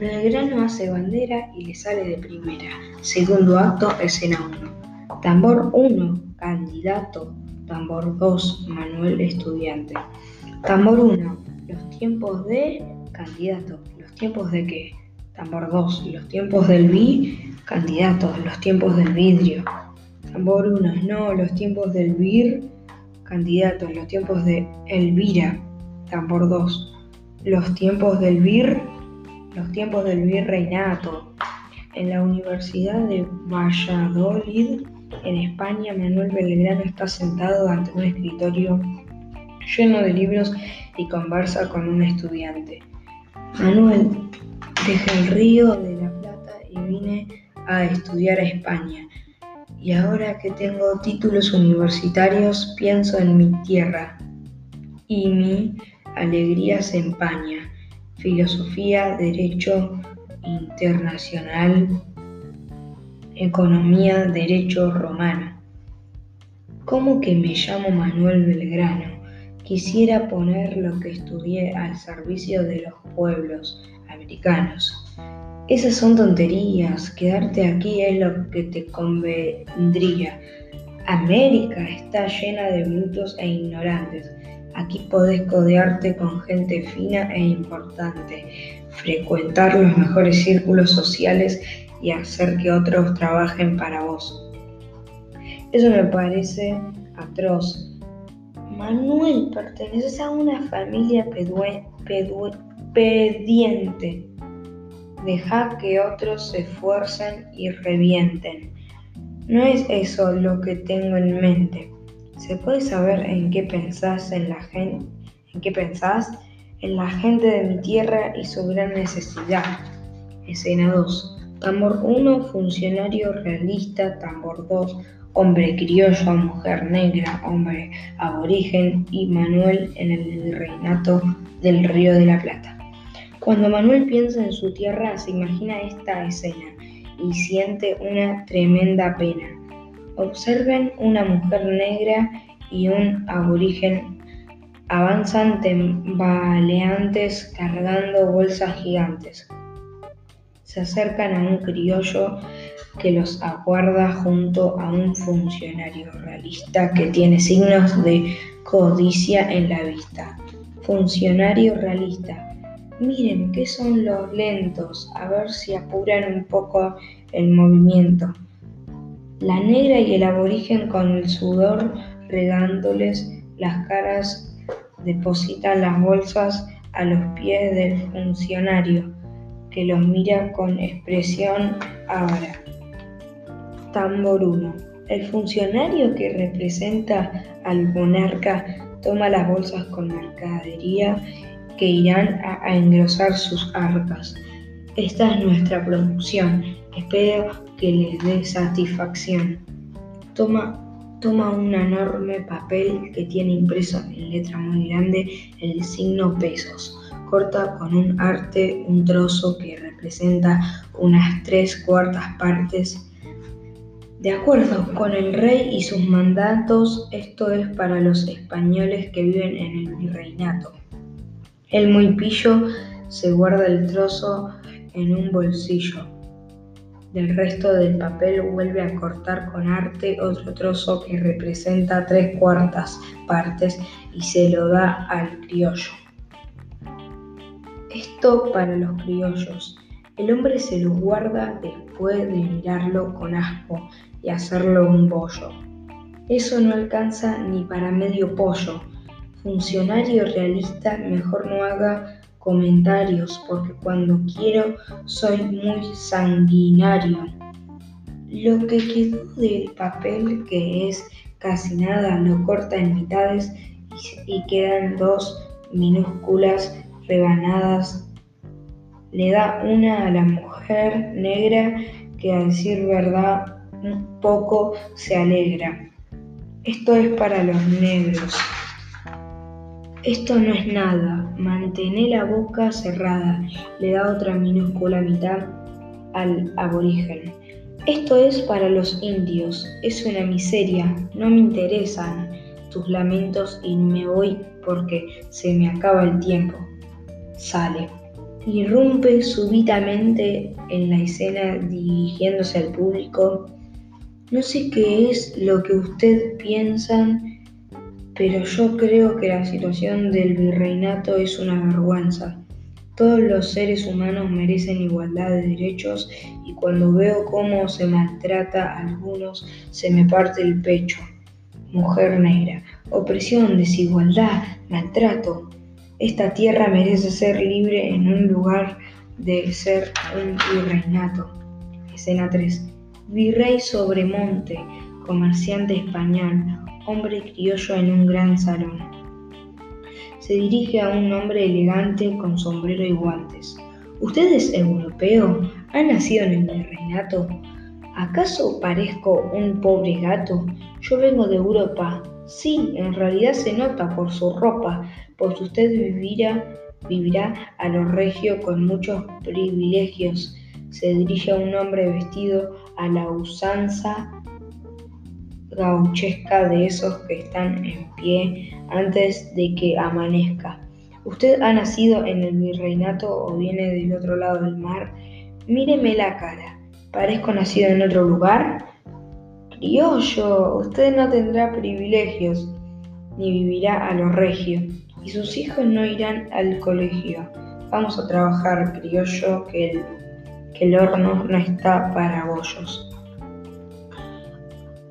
Belgrano hace bandera y le sale de primera. Segundo acto, escena 1. Tambor 1, candidato. Tambor 2, Manuel estudiante. Tambor 1, los tiempos de candidato. ¿Los tiempos de qué? Tambor 2, los tiempos del vi, candidato. Los tiempos del vidrio. Tambor 1, no, los tiempos del vir, candidato. Los tiempos de Elvira. Tambor 2, los tiempos del vir, los tiempos del virreinato. En la Universidad de Valladolid, en España, Manuel Belgrano está sentado ante un escritorio lleno de libros y conversa con un estudiante. Manuel, deja el río de la Plata y vine a estudiar a España. Y ahora que tengo títulos universitarios, pienso en mi tierra y mi alegría se empaña filosofía, derecho internacional, economía, derecho romano. ¿Cómo que me llamo Manuel Belgrano? Quisiera poner lo que estudié al servicio de los pueblos americanos. Esas son tonterías, quedarte aquí es lo que te convendría. América está llena de brutos e ignorantes. Aquí podés codearte con gente fina e importante, frecuentar los mejores círculos sociales y hacer que otros trabajen para vos. Eso me parece atroz. Manuel, perteneces a una familia pediente. Deja que otros se esfuercen y revienten. No es eso lo que tengo en mente. ¿Se puede saber en qué pensás en la gente, en qué pensás en la gente de mi tierra y su gran necesidad? Escena 2. Tambor 1, funcionario realista. Tambor 2, hombre criollo, mujer negra, hombre aborigen y Manuel en el reinato del Río de la Plata. Cuando Manuel piensa en su tierra, se imagina esta escena y siente una tremenda pena. Observen una mujer negra y un aborigen avanzan tambaleantes cargando bolsas gigantes. Se acercan a un criollo que los aguarda junto a un funcionario realista que tiene signos de codicia en la vista. Funcionario realista. Miren qué son los lentos, a ver si apuran un poco el movimiento. La negra y el aborigen con el sudor regándoles las caras depositan las bolsas a los pies del funcionario, que los mira con expresión ávara. Tambor 1. El funcionario que representa al monarca toma las bolsas con mercadería que irán a, engrosar sus arcas. Esta es nuestra producción. Espero que les dé satisfacción. Toma, toma un enorme papel que tiene impreso en letra muy grande el signo pesos. Corta con un arte un trozo que representa unas tres cuartas partes. De acuerdo con el rey y sus mandatos, esto es para los españoles que viven en el virreinato. El muy pillo se guarda el trozo en un bolsillo del resto del papel vuelve a cortar con arte otro trozo que representa tres cuartas partes y se lo da al criollo. Esto para los criollos. El hombre se lo guarda después de mirarlo con asco y hacerlo un bollo. Eso no alcanza ni para medio pollo. Funcionario realista, mejor no haga comentarios porque cuando quiero soy muy sanguinario. Lo que quedó del papel, que es casi nada, lo corta en mitades y quedan dos minúsculas rebanadas. Le da una a la mujer negra que a decir verdad un poco se alegra. Esto es para los negros. Esto no es nada. Mantener la boca cerrada. Le da otra minúscula mitad al aborigen. Esto es para los indios. Es una miseria. No me interesan tus lamentos y me voy porque se me acaba el tiempo. Sale. Irrumpe súbitamente en la escena dirigiéndose al público. No sé qué es lo que ustedes piensan, pero yo creo que la situación del virreinato es una vergüenza. Todos los seres humanos merecen igualdad de derechos y cuando veo cómo se maltrata a algunos se me parte el pecho. Mujer negra, opresión, desigualdad, maltrato. Esta tierra merece ser libre en un lugar de ser un virreinato. Escena 3. Virrey Sobremonte, comerciante español, hombre criollo en un gran salón se dirige a un hombre elegante con sombrero y guantes. ¿Usted es europeo? ¿Ha nacido en el reinato? ¿Acaso parezco un pobre gato? Yo vengo de Europa. Sí, en realidad se nota por su ropa, pues usted vivirá, vivirá a lo regio con muchos privilegios. Se dirige a un hombre vestido a la usanza gauchesca de esos que están en pie antes de que amanezca. ¿Usted ha nacido en el virreinato o viene del otro lado del mar? Míreme la cara. ¿Parezco nacido en otro lugar? Criollo, usted no tendrá privilegios, ni vivirá a lo regio, y sus hijos no irán al colegio. Vamos a trabajar, criollo, que el, que el horno no está para bollos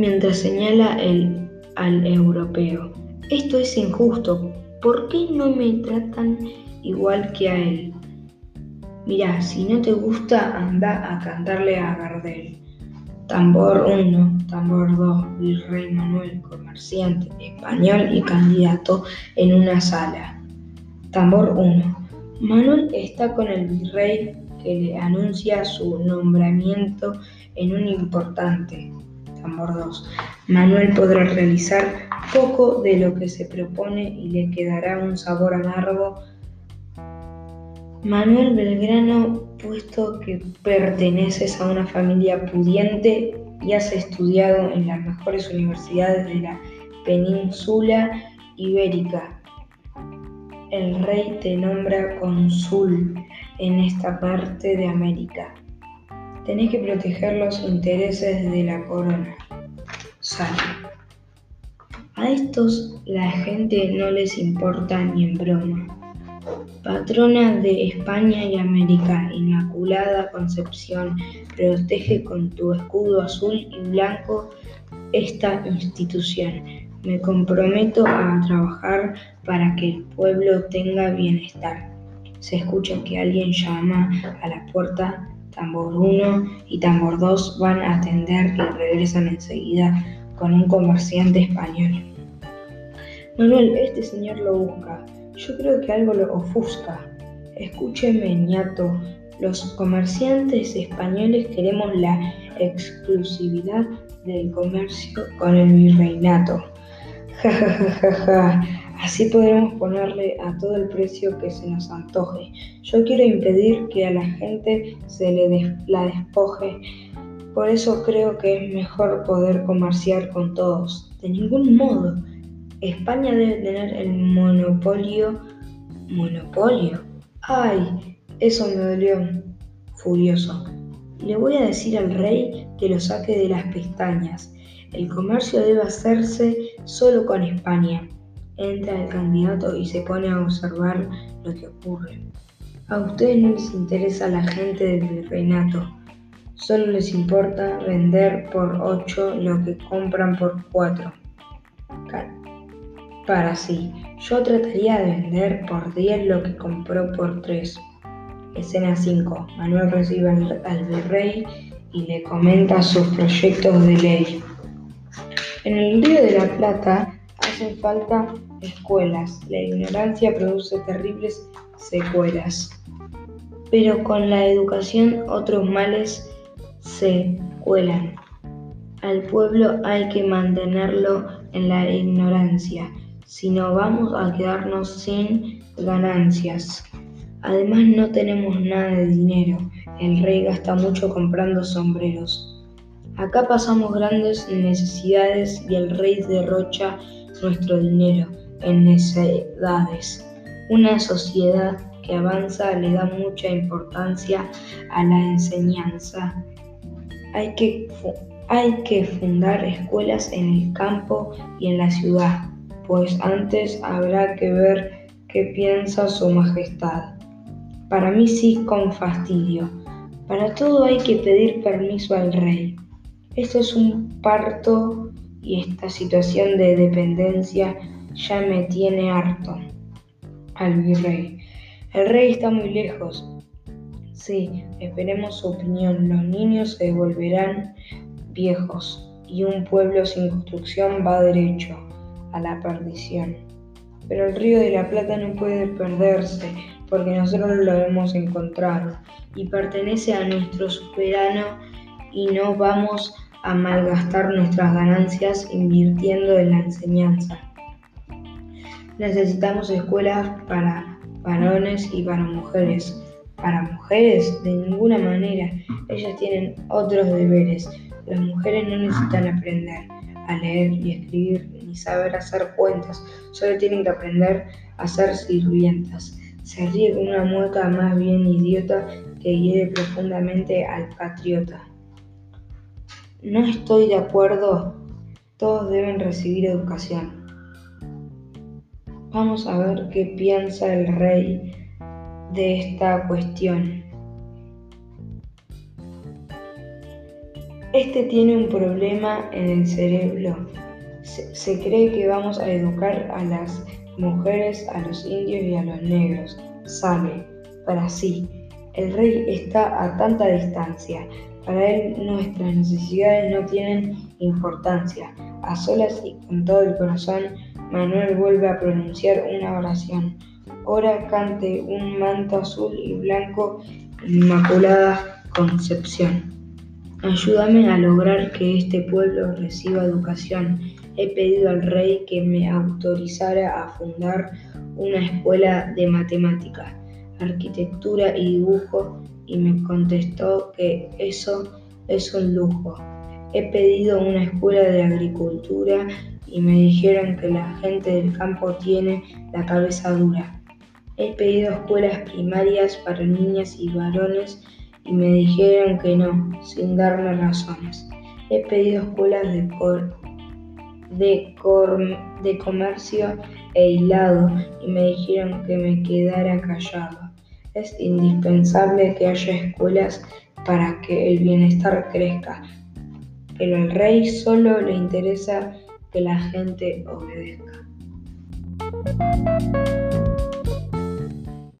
mientras señala el, al europeo. Esto es injusto. ¿Por qué no me tratan igual que a él? Mirá, si no te gusta, anda a cantarle a Gardel. Tambor 1, tambor 2, virrey Manuel, comerciante, español y candidato en una sala. Tambor 1. Manuel está con el virrey que le anuncia su nombramiento en un importante Tambor 2. Manuel podrá realizar poco de lo que se propone y le quedará un sabor amargo. Manuel Belgrano, puesto que perteneces a una familia pudiente y has estudiado en las mejores universidades de la península ibérica, el rey te nombra cónsul en esta parte de América. Tenés que proteger los intereses de la corona. Sale. A estos la gente no les importa ni en broma. Patrona de España y América, Inmaculada Concepción, protege con tu escudo azul y blanco esta institución. Me comprometo a trabajar para que el pueblo tenga bienestar. Se escucha que alguien llama a la puerta Tambor 1 y Tambor 2 van a atender y regresan enseguida con un comerciante español. Manuel, este señor lo busca. Yo creo que algo lo ofusca. Escúcheme, ñato. Los comerciantes españoles queremos la exclusividad del comercio con el virreinato. Ja, ja, ja. Así podremos ponerle a todo el precio que se nos antoje. Yo quiero impedir que a la gente se le la despoje. Por eso creo que es mejor poder comerciar con todos. De ningún modo. España debe tener el monopolio. ¿Monopolio? ¡Ay! Eso me dolió. Furioso. Le voy a decir al rey que lo saque de las pestañas. El comercio debe hacerse solo con España. Entra el candidato y se pone a observar lo que ocurre. A ustedes no les interesa la gente del virreinato, solo les importa vender por 8 lo que compran por 4. Para sí, yo trataría de vender por 10 lo que compró por 3. Escena 5. Manuel recibe al virrey y le comenta sus proyectos de ley. En el Río de la Plata hacen falta escuelas. La ignorancia produce terribles secuelas. Pero con la educación otros males se cuelan. Al pueblo hay que mantenerlo en la ignorancia, si no vamos a quedarnos sin ganancias. Además no tenemos nada de dinero. El rey gasta mucho comprando sombreros. Acá pasamos grandes necesidades y el rey derrocha nuestro dinero en necedades. Una sociedad que avanza le da mucha importancia a la enseñanza. Hay que, hay que fundar escuelas en el campo y en la ciudad, pues antes habrá que ver qué piensa su majestad. Para mí sí con fastidio. Para todo hay que pedir permiso al rey. Esto es un parto y esta situación de dependencia ya me tiene harto. Al virrey. El rey está muy lejos. Sí, esperemos su opinión. Los niños se volverán viejos y un pueblo sin construcción va derecho a la perdición. Pero el río de la Plata no puede perderse porque nosotros lo hemos encontrado y pertenece a nuestro soberano y no vamos a malgastar nuestras ganancias invirtiendo en la enseñanza. Necesitamos escuelas para varones y para mujeres. Para mujeres, de ninguna manera. Ellas tienen otros deberes. Las mujeres no necesitan aprender a leer y escribir ni saber hacer cuentas. Solo tienen que aprender a ser sirvientas. Se ríe con una mueca más bien idiota que hiere profundamente al patriota. No estoy de acuerdo. Todos deben recibir educación. Vamos a ver qué piensa el rey de esta cuestión. Este tiene un problema en el cerebro. Se, cree que vamos a educar a las mujeres, a los indios y a los negros. Sabe, para sí. El rey está a tanta distancia. Para él nuestras necesidades no tienen importancia. A solas y con todo el corazón Manuel vuelve a pronunciar una oración. Ora cante un manto azul y blanco, Inmaculada Concepción. Ayúdame a lograr que este pueblo reciba educación. He pedido al rey que me autorizara a fundar una escuela de matemática, arquitectura y dibujo y me contestó que eso es un lujo. He pedido una escuela de agricultura y me dijeron que la gente del campo tiene la cabeza dura. He pedido escuelas primarias para niñas y varones y me dijeron que no, sin darme razones. He pedido escuelas de, de, de comercio e hilado y me dijeron que me quedara callado. Es indispensable que haya escuelas para que el bienestar crezca, pero al rey solo le interesa que la gente obedezca.